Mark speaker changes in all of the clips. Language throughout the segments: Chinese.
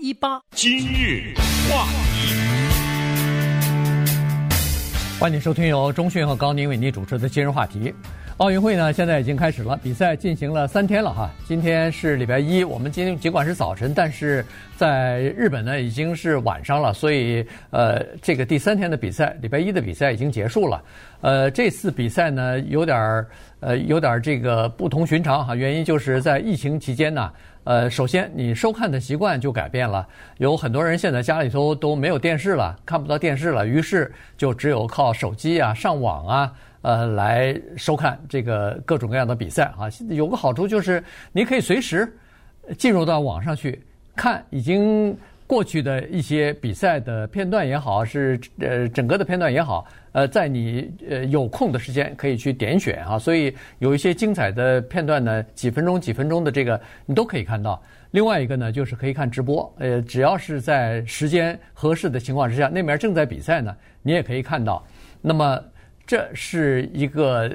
Speaker 1: 一八。
Speaker 2: 今日话题，
Speaker 1: 欢迎收听由中讯和高宁为您主持的今日话题。奥运会呢，现在已经开始了，比赛进行了三天了哈。今天是礼拜一，我们今天尽管是早晨，但是在日本呢已经是晚上了，所以呃，这个第三天的比赛，礼拜一的比赛已经结束了。呃，这次比赛呢有点儿呃有点儿这个不同寻常哈，原因就是在疫情期间呢，呃，首先你收看的习惯就改变了，有很多人现在家里头都没有电视了，看不到电视了，于是就只有靠手机啊、上网啊。呃，来收看这个各种各样的比赛啊，有个好处就是你可以随时进入到网上去看已经过去的一些比赛的片段也好，是呃整个的片段也好，呃，在你呃有空的时间可以去点选啊，所以有一些精彩的片段呢，几分钟几分钟的这个你都可以看到。另外一个呢，就是可以看直播，呃，只要是在时间合适的情况之下，那边正在比赛呢，你也可以看到。那么。这是一个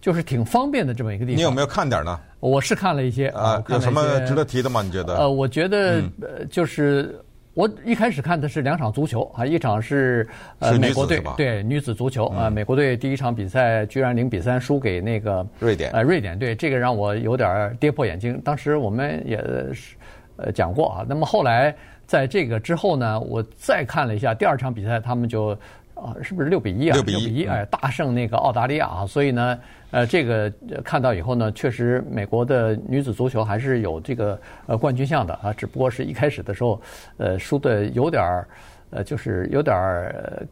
Speaker 1: 就是挺方便的这么一个地方。
Speaker 3: 你有没有看点呢？
Speaker 1: 我是看了一些
Speaker 3: 啊，有什么值得提的吗？你觉得？
Speaker 1: 呃，我觉得呃，就是我一开始看的是两场足球啊，一场是呃美国队对女子足球啊，美国队第一场比赛居然零比三输给那个
Speaker 3: 瑞典
Speaker 1: 呃瑞典队，这个让我有点跌破眼镜。当时我们也是呃讲过啊。那么后来在这个之后呢，我再看了一下第二场比赛，他们就。啊，是不是六比一啊？
Speaker 3: 六比
Speaker 1: 一，哎，大胜那个澳大利亚啊！所以呢，呃，这个看到以后呢，确实美国的女子足球还是有这个呃冠军相的啊，只不过是一开始的时候，呃，输的有点儿，呃，就是有点儿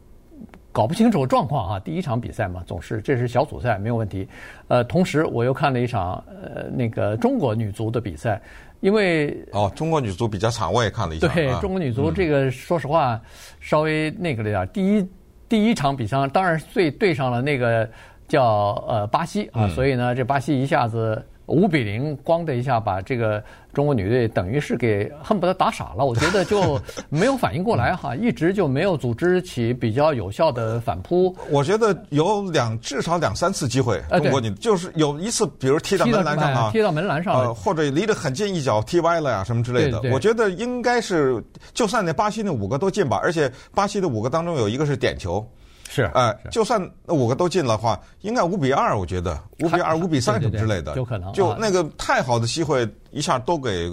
Speaker 1: 搞不清楚状况啊。第一场比赛嘛，总是这是小组赛没有问题。呃，同时我又看了一场呃那个中国女足的比赛，因为
Speaker 3: 哦，中国女足比较惨，我也看了一下。
Speaker 1: 对，中国女足这个说实话稍微那个了点，第一。第一场比赛当然最对上了那个叫呃巴西啊，所以呢，这巴西一下子五比零，咣的一下把这个中国女队等于是给恨不得打傻了。我觉得就没有反应过来哈，一直就没有组织起比较有效的反扑。
Speaker 3: 我觉得有两至少两三次机会，中国女就是有一次，比如踢到门栏上啊，
Speaker 1: 踢到门栏上了，
Speaker 3: 或者离得很近一脚踢歪了呀什么之类的。我觉得应该是，就算那巴西那五个都进吧，而且巴西的五个当中有一个是点球。
Speaker 1: 是，
Speaker 3: 哎，就算那五个都进了话，应该五比二，我觉得五比二、五比三什么之类的，
Speaker 1: 有可能。
Speaker 3: 就那个太好的机会，一下都给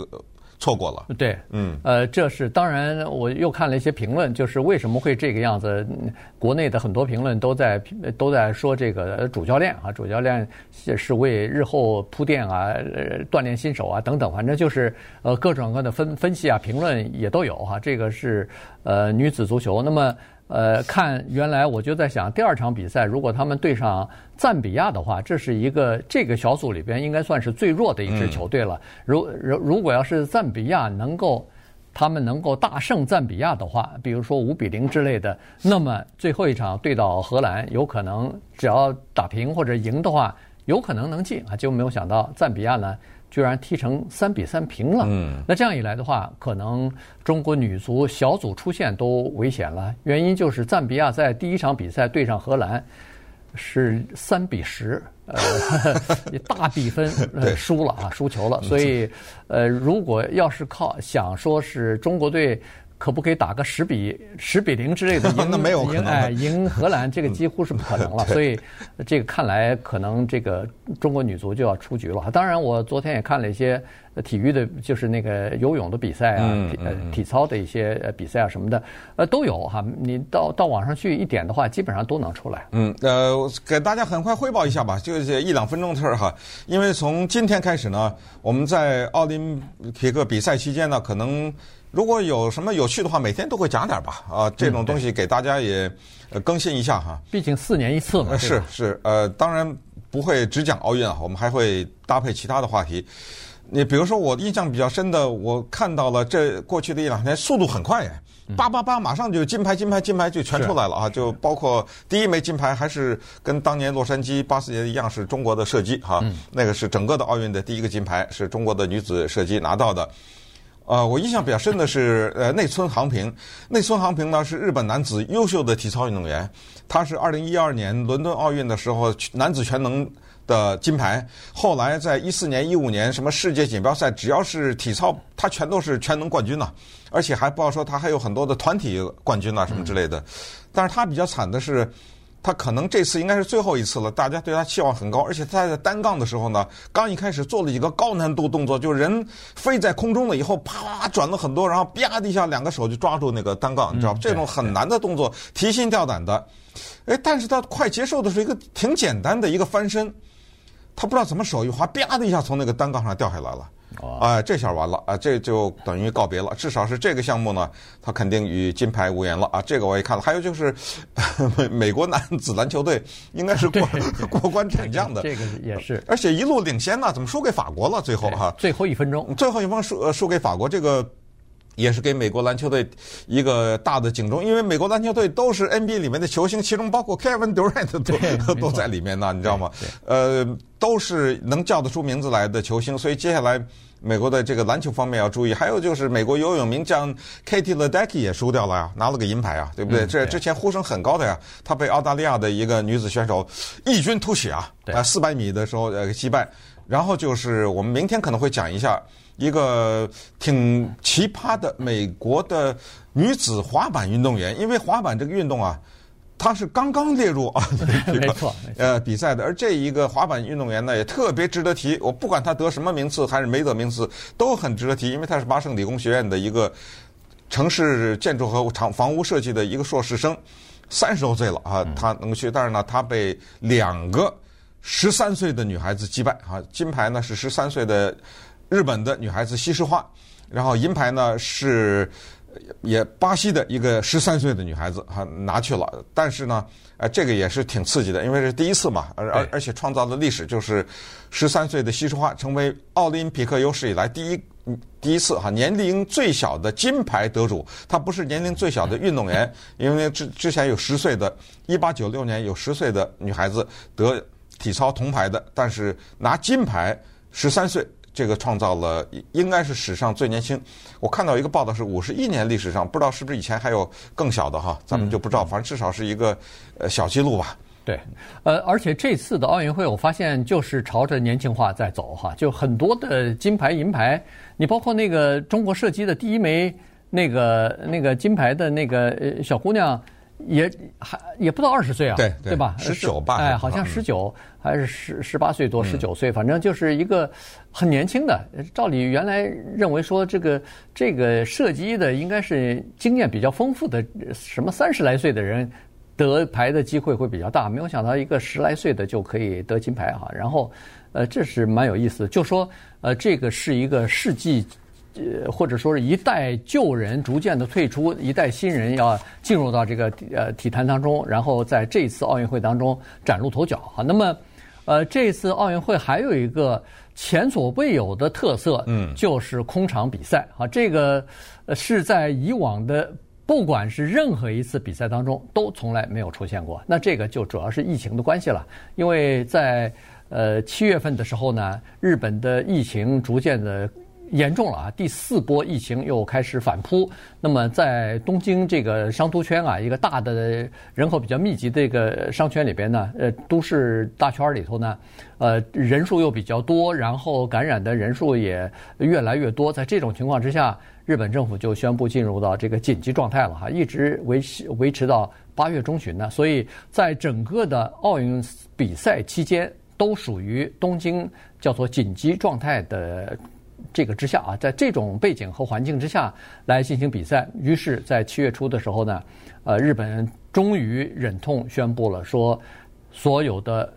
Speaker 3: 错过了。
Speaker 1: 对，嗯，呃，这是当然，我又看了一些评论，就是为什么会这个样子？国内的很多评论都在都在说这个主教练啊，主教练是为日后铺垫啊，呃锻炼新手啊等等，反正就是呃各种各样的分分析啊，评论也都有哈。这个是呃女子足球，那么。呃，看原来我就在想，第二场比赛如果他们对上赞比亚的话，这是一个这个小组里边应该算是最弱的一支球队了。如如如果要是赞比亚能够，他们能够大胜赞比亚的话，比如说五比零之类的，那么最后一场对到荷兰，有可能只要打平或者赢的话，有可能能进啊。就没有想到赞比亚呢。居然踢成三比三平了，嗯，那这样一来的话，可能中国女足小组出线都危险了。原因就是赞比亚在第一场比赛对上荷兰是三比十，呃，大比分 输了啊，输球了。所以，呃，如果要是靠想说是中国队。可不可以打个十比十比零之类的 赢？
Speaker 3: 那没有可能。
Speaker 1: 哎，赢荷兰这个几乎是不可能了。所以，这个看来可能这个中国女足就要出局了。当然，我昨天也看了一些体育的，就是那个游泳的比赛啊，呃，体操的一些比赛啊什么的，呃，都有哈。你到到网上去一点的话，基本上都能出来。
Speaker 3: 嗯，呃，给大家很快汇报一下吧，就是一两分钟的事儿哈。因为从今天开始呢，我们在奥林匹克比赛期间呢，可能。如果有什么有趣的话，每天都会讲点吧。啊，这种东西给大家也更新一下哈。
Speaker 1: 毕竟四年一次嘛。
Speaker 3: 是是，呃，当然不会只讲奥运啊，我们还会搭配其他的话题。你比如说，我印象比较深的，我看到了这过去的一两天，速度很快哎，叭叭叭，马上就金牌、金牌、金牌就全出来了啊！就包括第一枚金牌，还是跟当年洛杉矶八四年一样，是中国的射击哈。那个是整个的奥运的第一个金牌，是中国的女子射击拿到的。呃，我印象比较深的是，呃，内村航平。内村航平呢是日本男子优秀的体操运动员，他是二零一二年伦敦奥运的时候男子全能的金牌。后来在一四年、一五年什么世界锦标赛，只要是体操，他全都是全能冠军呐、啊，而且还不要说他还有很多的团体冠军啊什么之类的。但是他比较惨的是。他可能这次应该是最后一次了，大家对他期望很高，而且他在单杠的时候呢，刚一开始做了几个高难度动作，就人飞在空中了以后，啪转了很多，然后啪的一下两个手就抓住那个单杠，你知道吧？这种很难的动作，提心吊胆的。哎，但是他快结束的是一个挺简单的一个翻身，他不知道怎么手一滑，啪的一下从那个单杠上掉下来了。啊、哎，这下完了啊！这就等于告别了。至少是这个项目呢，他肯定与金牌无缘了啊！这个我也看了。还有就是，美 美国男子篮球队应该是过 过关斩将的，
Speaker 1: 这个也是，
Speaker 3: 而且一路领先呢，怎么输给法国了？最后哈，
Speaker 1: 最后一分钟，
Speaker 3: 最后一分钟输输给法国，这个也是给美国篮球队一个大的警钟，因为美国篮球队都是 NBA 里面的球星，其中包括 Kevin Durant 都 都在里面呢，你知道吗？呃。都是能叫得出名字来的球星，所以接下来美国的这个篮球方面要注意。还有就是美国游泳名将 Katie Ledecky 也输掉了呀，拿了个银牌啊，对不对？这之前呼声很高的呀，她被澳大利亚的一个女子选手异军突起啊，啊，四百米的时候呃击败。然后就是我们明天可能会讲一下一个挺奇葩的美国的女子滑板运动员，因为滑板这个运动啊。他是刚刚列入啊，没错呃比赛的，而这一个滑板运动员呢，也特别值得提。我不管他得什么名次还是没得名次，都很值得提，因为他是麻省理工学院的一个城市建筑和厂房屋设计的一个硕士生，三十多岁了啊，他能去，但是呢，他被两个十三岁的女孩子击败啊，金牌呢是十三岁的日本的女孩子西施花，然后银牌呢是。也巴西的一个十三岁的女孩子哈拿去了，但是呢，呃，这个也是挺刺激的，因为是第一次嘛，而而而且创造的历史就是十三岁的西施花成为奥林匹克有史以来第一第一次哈年龄最小的金牌得主。她不是年龄最小的运动员，因为之之前有十岁的，一八九六年有十岁的女孩子得体操铜牌的，但是拿金牌十三岁。这个创造了应该是史上最年轻。我看到一个报道是五十一年历史上，不知道是不是以前还有更小的哈，咱们就不知道。反正至少是一个呃小记录吧。
Speaker 1: 对，呃，而且这次的奥运会，我发现就是朝着年轻化在走哈，就很多的金牌银牌，你包括那个中国射击的第一枚那个那个金牌的那个呃小姑娘。也还也不到二十岁啊，
Speaker 3: 对
Speaker 1: 对吧？
Speaker 3: 十九吧，
Speaker 1: 哎，好像十九还是十十八岁多，十九岁，反正就是一个很年轻的。照理原来认为说这个这个射击的应该是经验比较丰富的，什么三十来岁的人得牌的机会会比较大，没有想到一个十来岁的就可以得金牌哈。然后呃，这是蛮有意思的，就说呃，这个是一个世纪。呃，或者说是一代旧人逐渐的退出，一代新人要进入到这个呃体坛当中，然后在这次奥运会当中崭露头角哈。那么，呃，这次奥运会还有一个前所未有的特色，嗯，就是空场比赛啊。这个是在以往的不管是任何一次比赛当中都从来没有出现过。那这个就主要是疫情的关系了，因为在呃七月份的时候呢，日本的疫情逐渐的。严重了啊！第四波疫情又开始反扑。那么在东京这个商都圈啊，一个大的人口比较密集的这个商圈里边呢，呃，都市大圈里头呢，呃，人数又比较多，然后感染的人数也越来越多。在这种情况之下，日本政府就宣布进入到这个紧急状态了哈，一直维持维持到八月中旬呢。所以在整个的奥运比赛期间，都属于东京叫做紧急状态的。这个之下啊，在这种背景和环境之下来进行比赛，于是，在七月初的时候呢，呃，日本终于忍痛宣布了，说所有的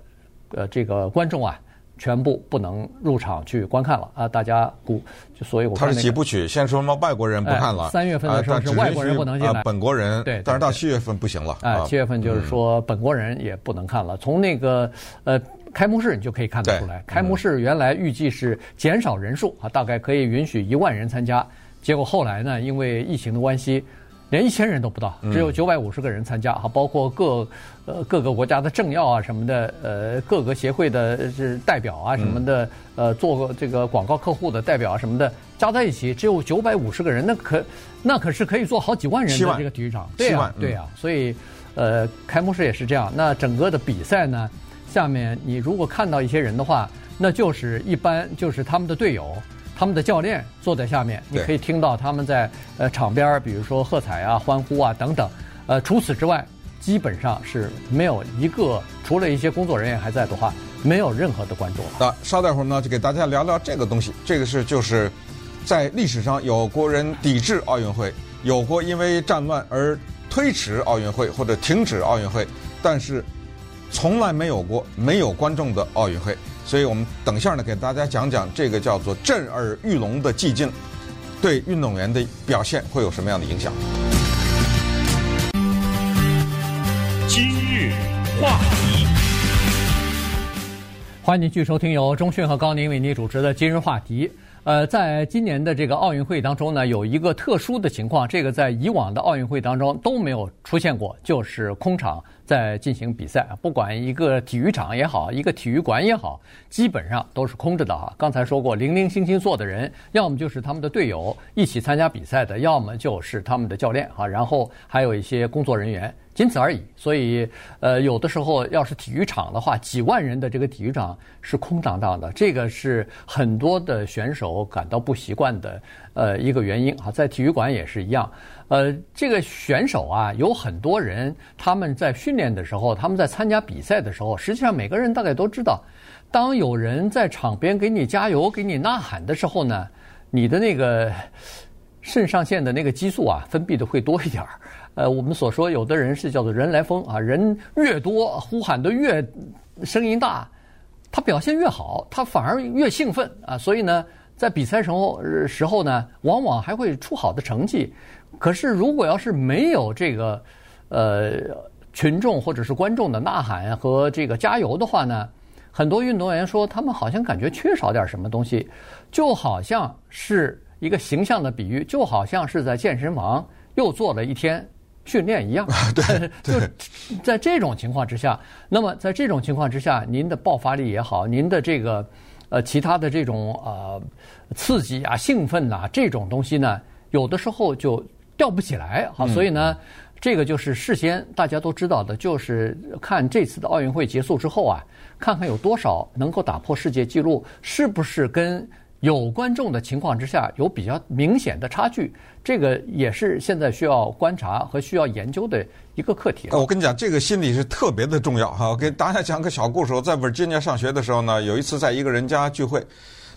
Speaker 1: 呃这个观众啊，全部不能入场去观看了啊！大家估，就所以我看、那个、
Speaker 3: 他是几部曲，先说什么外国人不看了，
Speaker 1: 三、哎、月份的时候是外国人不能进来，
Speaker 3: 本国人
Speaker 1: 对，
Speaker 3: 但是到七月份不行了，
Speaker 1: 哎，七月份就是说本国人也不能看了，从那个呃。开幕式你就可以看得出来，开幕式原来预计是减少人数啊，大概可以允许一万人参加，结果后来呢，因为疫情的关系，连一千人都不到，只有九百五十个人参加哈，包括各呃各个国家的政要啊什么的，呃各个协会的是代表啊什么的，呃做这个广告客户的代表啊什么的，加在一起只有九百五十个人，那可那可是可以做好几万人的这个体育场，对啊对啊，所以呃开幕式也是这样，那整个的比赛呢？下面你如果看到一些人的话，那就是一般就是他们的队友、他们的教练坐在下面，你可以听到他们在呃场边，比如说喝彩啊、欢呼啊等等。呃，除此之外，基本上是没有一个，除了一些工作人员还在的话，没有任何的观众。
Speaker 3: 那稍待会儿呢，就给大家聊聊这个东西。这个是就是在历史上有国人抵制奥运会，有过因为战乱而推迟奥运会或者停止奥运会，但是从来没有过没有观众的奥运会。所以我们等一下呢，给大家讲讲这个叫做震耳欲聋的寂静，对运动员的表现会有什么样的影响。
Speaker 2: 今日话题，
Speaker 1: 欢迎继续收听由中讯和高宁为您主持的今日话题。呃，在今年的这个奥运会当中呢，有一个特殊的情况，这个在以往的奥运会当中都没有出现过，就是空场在进行比赛，不管一个体育场也好，一个体育馆也好，基本上都是空着的哈。刚才说过，零零星星坐的人，要么就是他们的队友一起参加比赛的，要么就是他们的教练啊，然后还有一些工作人员。仅此而已，所以，呃，有的时候要是体育场的话，几万人的这个体育场是空荡荡的，这个是很多的选手感到不习惯的，呃，一个原因啊。在体育馆也是一样，呃，这个选手啊，有很多人他们在训练的时候，他们在参加比赛的时候，实际上每个人大概都知道，当有人在场边给你加油、给你呐喊的时候呢，你的那个肾上腺的那个激素啊，分泌的会多一点儿。呃，我们所说有的人是叫做人来疯啊，人越多，呼喊的越声音大，他表现越好，他反而越兴奋啊。所以呢，在比赛时候时候呢，往往还会出好的成绩。可是如果要是没有这个呃群众或者是观众的呐喊和这个加油的话呢，很多运动员说他们好像感觉缺少点什么东西，就好像是一个形象的比喻，就好像是在健身房又做了一天。训练一样，
Speaker 3: 对，
Speaker 1: 就在这种情况之下，那么在这种情况之下，您的爆发力也好，您的这个呃其他的这种呃刺激啊、兴奋呐、啊、这种东西呢，有的时候就吊不起来。好，所以呢，这个就是事先大家都知道的，就是看这次的奥运会结束之后啊，看看有多少能够打破世界纪录，是不是跟。有观众的情况之下，有比较明显的差距，这个也是现在需要观察和需要研究的一个课题。
Speaker 3: 我跟你讲，这个心理是特别的重要哈。我给大家讲个小故事。我在 Virginia 上学的时候呢，有一次在一个人家聚会，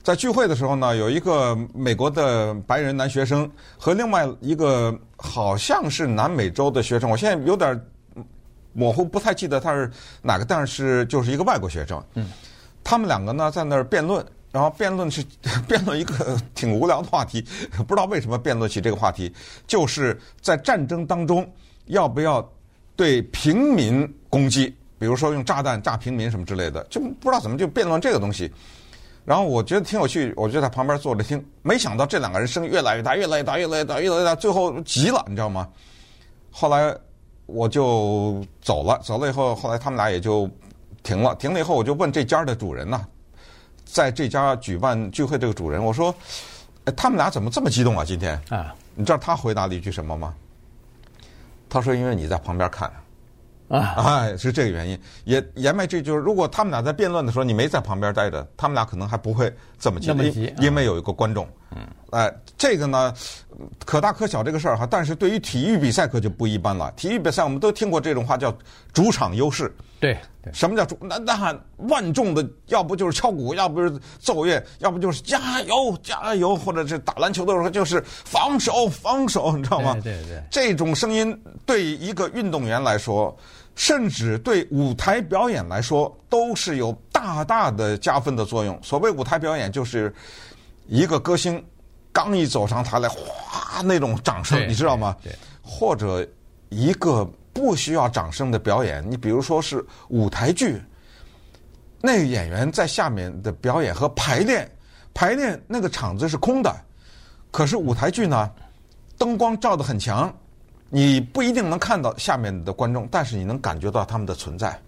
Speaker 3: 在聚会的时候呢，有一个美国的白人男学生和另外一个好像是南美洲的学生，我现在有点模糊，不太记得他是哪个，但是就是一个外国学生。嗯，他们两个呢在那儿辩论。然后辩论是 辩论一个 挺无聊的话题，不知道为什么辩论起这个话题，就是在战争当中要不要对平民攻击，比如说用炸弹炸平民什么之类的，就不知道怎么就辩论这个东西。然后我觉得挺有趣，我就在旁边坐着听，没想到这两个人声音越来越大，越来越大，越来越大，越来越大，最后急了，你知道吗？后来我就走了，走了以后，后来他们俩也就停了，停了以后，我就问这家的主人呐。在这家举办聚会这个主人，我说：“哎，他们俩怎么这么激动啊？今天啊，你知道他回答了一句什么吗？他说：‘因为你在旁边看。’啊，哎，是这个原因。也言外之意就是，如果他们俩在辩论的时候，你没在旁边待着，他们俩可能还不会这么激动，因为有一个观众。嗯，哎，这个呢，可大可小这个事儿哈，但是对于体育比赛可就不一般了。体育比赛我们都听过这种话，叫主场优势。
Speaker 1: 对，对
Speaker 3: 什么叫主？那那喊万众的，要不就是敲鼓，要不就是奏乐，要不就是加油加油，或者是打篮球的时候就是防守防守，你知道吗？
Speaker 1: 对对对，
Speaker 3: 这种声音对一个运动员来说。甚至对舞台表演来说，都是有大大的加分的作用。所谓舞台表演，就是一个歌星刚一走上台来，哗，那种掌声，你知道吗？或者一个不需要掌声的表演，你比如说是舞台剧，那个演员在下面的表演和排练，排练那个场子是空的，可是舞台剧呢，灯光照得很强。你不一定能看到下面的观众，但是你能感觉到他们的存在。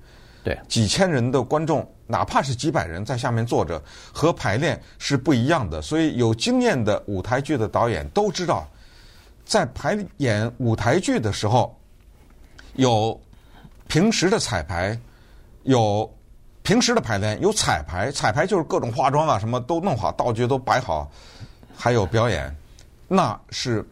Speaker 3: 几千人的观众，哪怕是几百人在下面坐着，和排练是不一样的。所以有经验的舞台剧的导演都知道，在排演舞台剧的时候，有平时的彩排，有平时的排练有彩排，彩排就是各种化妆啊，什么都弄好，道具都摆好，还有表演，那是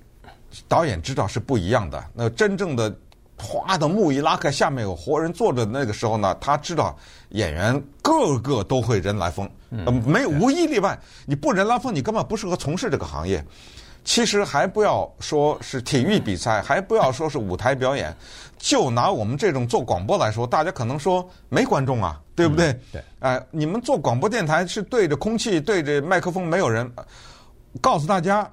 Speaker 3: 导演知道是不一样的。那真正的哗的幕一拉开，下面有活人坐着，那个时候呢，他知道演员个个都会人来疯，呃，没有无一例外。你不人来疯，你根本不适合从事这个行业。其实还不要说是体育比赛，还不要说是舞台表演，就拿我们这种做广播来说，大家可能说没观众啊，对不对？
Speaker 1: 嗯、对。
Speaker 3: 哎、呃，你们做广播电台是对着空气、对着麦克风，没有人。告诉大家，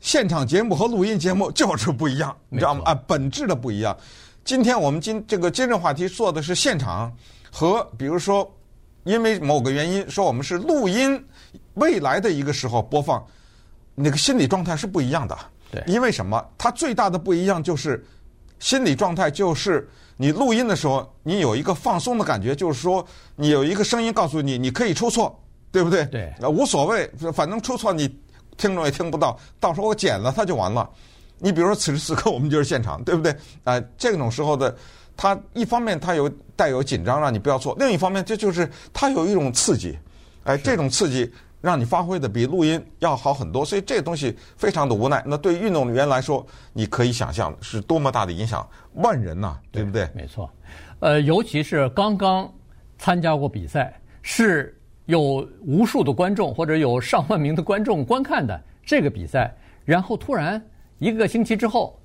Speaker 3: 现场节目和录音节目就是不一样，你知道吗？啊、呃，本质的不一样。今天我们今这个今日话题做的是现场和，比如说，因为某个原因说我们是录音，未来的一个时候播放。那个心理状态是不一样的，
Speaker 1: 对，
Speaker 3: 因为什么？它最大的不一样就是心理状态，就是你录音的时候，你有一个放松的感觉，就是说你有一个声音告诉你，你可以出错，对不对？
Speaker 1: 对，
Speaker 3: 呃，无所谓，反正出错你听众也听不到，到时候我剪了它就完了。你比如说此时此刻我们就是现场，对不对？啊、呃，这种时候的，它一方面它有带有紧张，让你不要错；另一方面，这就是它有一种刺激，哎、呃，这种刺激。让你发挥的比录音要好很多，所以这个东西非常的无奈。那对于运动员来说，你可以想象是多么大的影响，万人呐、啊，对不对？
Speaker 1: 没错，呃，尤其是刚刚参加过比赛，是有无数的观众或者有上万名的观众观看的这个比赛，然后突然一个星期之后，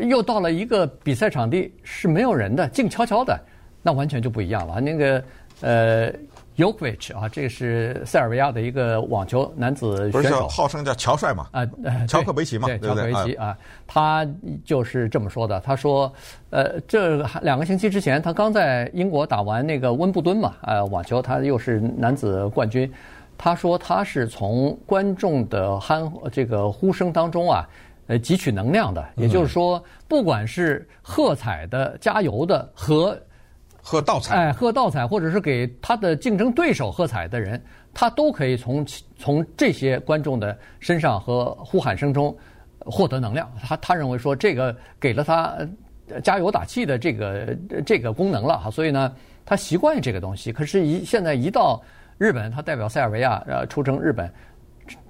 Speaker 1: 又到了一个比赛场地是没有人的，静悄悄的，那完全就不一样了。那个呃。Djokovic 啊，这个是塞尔维亚的一个网球男子选手，
Speaker 3: 号称叫乔帅嘛？啊，乔克维奇嘛？对，
Speaker 1: 乔克维奇啊，他就是这么说的。他说，呃，这两个星期之前，他刚在英国打完那个温布敦嘛，呃，网球，他又是男子冠军。他说他是从观众的鼾这个呼声当中啊，呃，汲取能量的。也就是说，不管是喝彩的、加油的和。
Speaker 3: 喝倒彩，
Speaker 1: 哎，喝倒彩，或者是给他的竞争对手喝彩的人，他都可以从从这些观众的身上和呼喊声中获得能量。他他认为说，这个给了他加油打气的这个这个功能了哈，所以呢，他习惯这个东西。可是，一现在一到日本，他代表塞尔维亚呃出征日本，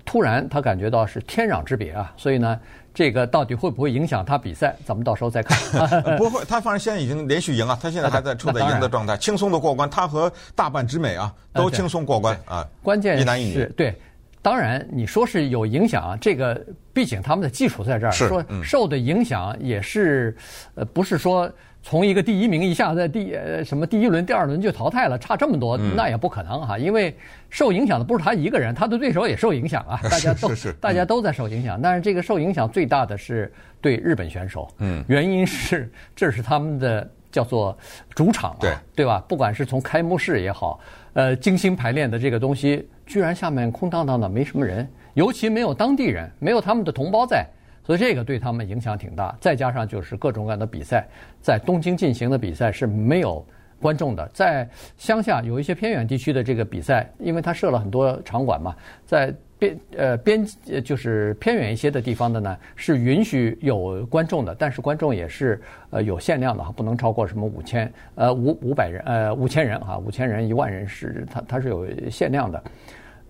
Speaker 1: 突然他感觉到是天壤之别啊，所以呢。这个到底会不会影响他比赛？咱们到时候再看。
Speaker 3: 不会，他反正现在已经连续赢了，他现在还在处在赢的状态，轻松的过关。他和大半直美啊都轻松过关啊。
Speaker 1: 关键
Speaker 3: 一男一女。
Speaker 1: 对，当然你说是有影响，这个毕竟他们的基础在这儿，说受的影响也是，呃，不是说。从一个第一名一下在第呃什么第一轮、第二轮就淘汰了，差这么多，那也不可能哈。因为受影响的不是他一个人，他的对手也受影响啊。大家都大家都在受影响，但是这个受影响最大的是对日本选手。嗯，原因是这是他们的叫做主场啊，对吧？不管是从开幕式也好，呃，精心排练的这个东西，居然下面空荡荡的，没什么人，尤其没有当地人，没有他们的同胞在。所以这个对他们影响挺大，再加上就是各种各样的比赛，在东京进行的比赛是没有观众的，在乡下有一些偏远地区的这个比赛，因为它设了很多场馆嘛，在边呃边就是偏远一些的地方的呢，是允许有观众的，但是观众也是呃有限量的哈，不能超过什么五千呃五五百人呃五千人哈，五千人一万人是它它是有限量的，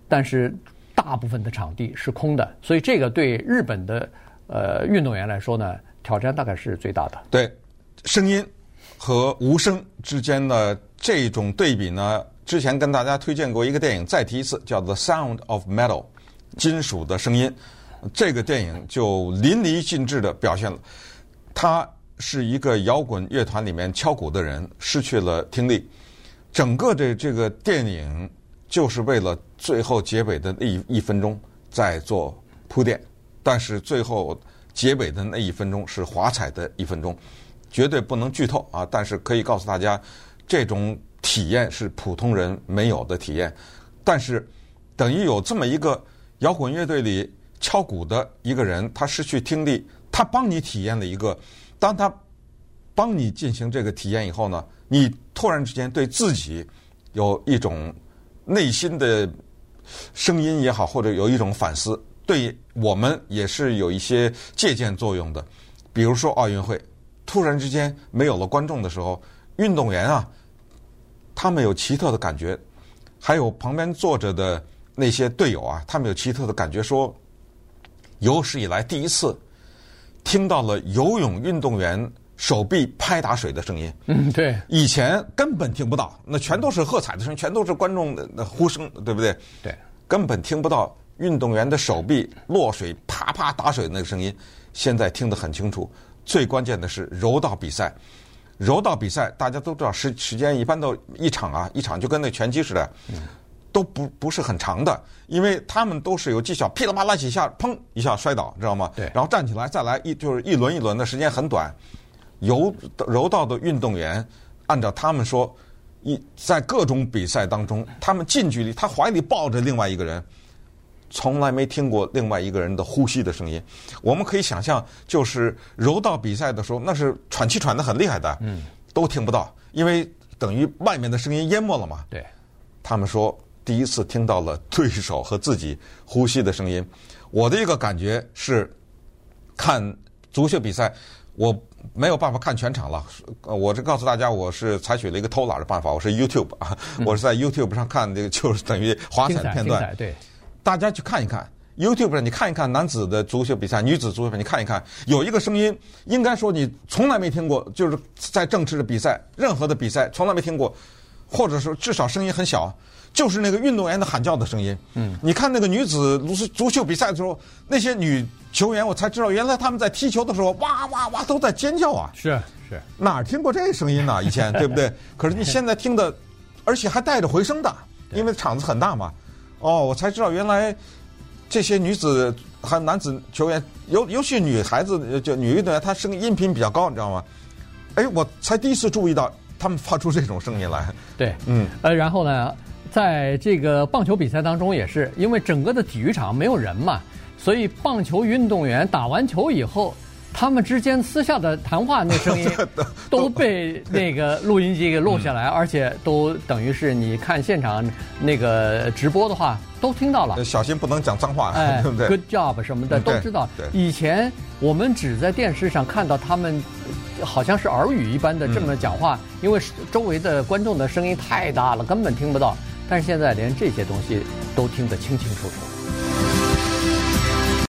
Speaker 1: 但是大部分的场地是空的，所以这个对日本的。呃，运动员来说呢，挑战大概是最大的。
Speaker 3: 对，声音和无声之间的这种对比呢，之前跟大家推荐过一个电影，再提一次，叫《The Sound of Metal》，金属的声音。这个电影就淋漓尽致的表现了，他是一个摇滚乐团里面敲鼓的人，失去了听力。整个的这个电影就是为了最后结尾的那一一分钟在做铺垫。但是最后结尾的那一分钟是华彩的一分钟，绝对不能剧透啊！但是可以告诉大家，这种体验是普通人没有的体验。但是等于有这么一个摇滚乐队里敲鼓的一个人，他失去听力，他帮你体验了一个。当他帮你进行这个体验以后呢，你突然之间对自己有一种内心的声音也好，或者有一种反思。对我们也是有一些借鉴作用的，比如说奥运会，突然之间没有了观众的时候，运动员啊，他们有奇特的感觉，还有旁边坐着的那些队友啊，他们有奇特的感觉，说有史以来第一次听到了游泳运动员手臂拍打水的声音。
Speaker 1: 嗯，对，
Speaker 3: 以前根本听不到，那全都是喝彩的声音，全都是观众的呼声，对不对？
Speaker 1: 对，
Speaker 3: 根本听不到运动员的手臂落水啪啪打水的那个声音。现在听得很清楚。最关键的是柔道比赛，柔道比赛大家都知道时时间一般都一场啊，一场就跟那拳击似的，都不不是很长的，因为他们都是有技巧，噼里啪啦几下，砰一下摔倒，知道吗？
Speaker 1: 对。
Speaker 3: 然后站起来再来一就是一轮一轮的时间很短。柔柔道的运动员，按照他们说，一在各种比赛当中，他们近距离，他怀里抱着另外一个人。从来没听过另外一个人的呼吸的声音，我们可以想象，就是柔道比赛的时候，那是喘气喘得很厉害的，嗯，都听不到，因为等于外面的声音淹没了嘛。
Speaker 1: 对，
Speaker 3: 他们说第一次听到了对手和自己呼吸的声音。我的一个感觉是，看足球比赛，我没有办法看全场了。我这告诉大家，我是采取了一个偷懒的办法，我是 YouTube 啊，我是在 YouTube 上看这个，就是等于滑彩的片段，
Speaker 1: 对。
Speaker 3: 大家去看一看 YouTube 上，你看一看男子的足球比赛，女子足球比赛，你看一看，有一个声音，应该说你从来没听过，就是在正式的比赛，任何的比赛从来没听过，或者说至少声音很小，就是那个运动员的喊叫的声音。嗯，你看那个女子足足球比赛的时候，那些女球员，我才知道原来他们在踢球的时候，哇哇哇都在尖叫啊！
Speaker 1: 是是，
Speaker 3: 哪儿听过这声音呢？以前对不对？可是你现在听的，而且还带着回声的，因为场子很大嘛。哦，我才知道原来这些女子和男子球员，尤尤其女孩子就女运动员，她声音频比较高，你知道吗？哎，我才第一次注意到他们发出这种声音来。
Speaker 1: 对，嗯，呃，然后呢，在这个棒球比赛当中也是，因为整个的体育场没有人嘛，所以棒球运动员打完球以后。他们之间私下的谈话，那声音 都被那个录音机给录下来，而且都等于是你看现场那个直播的话，都听到了。
Speaker 3: 小心不能讲脏话，
Speaker 1: 哎，
Speaker 3: 对不对
Speaker 1: ？Good job 什么的都知道。以前我们只在电视上看到他们，好像是耳语一般的这么讲话，因为周围的观众的声音太大了，根本听不到。但是现在连这些东西都听得清清楚楚。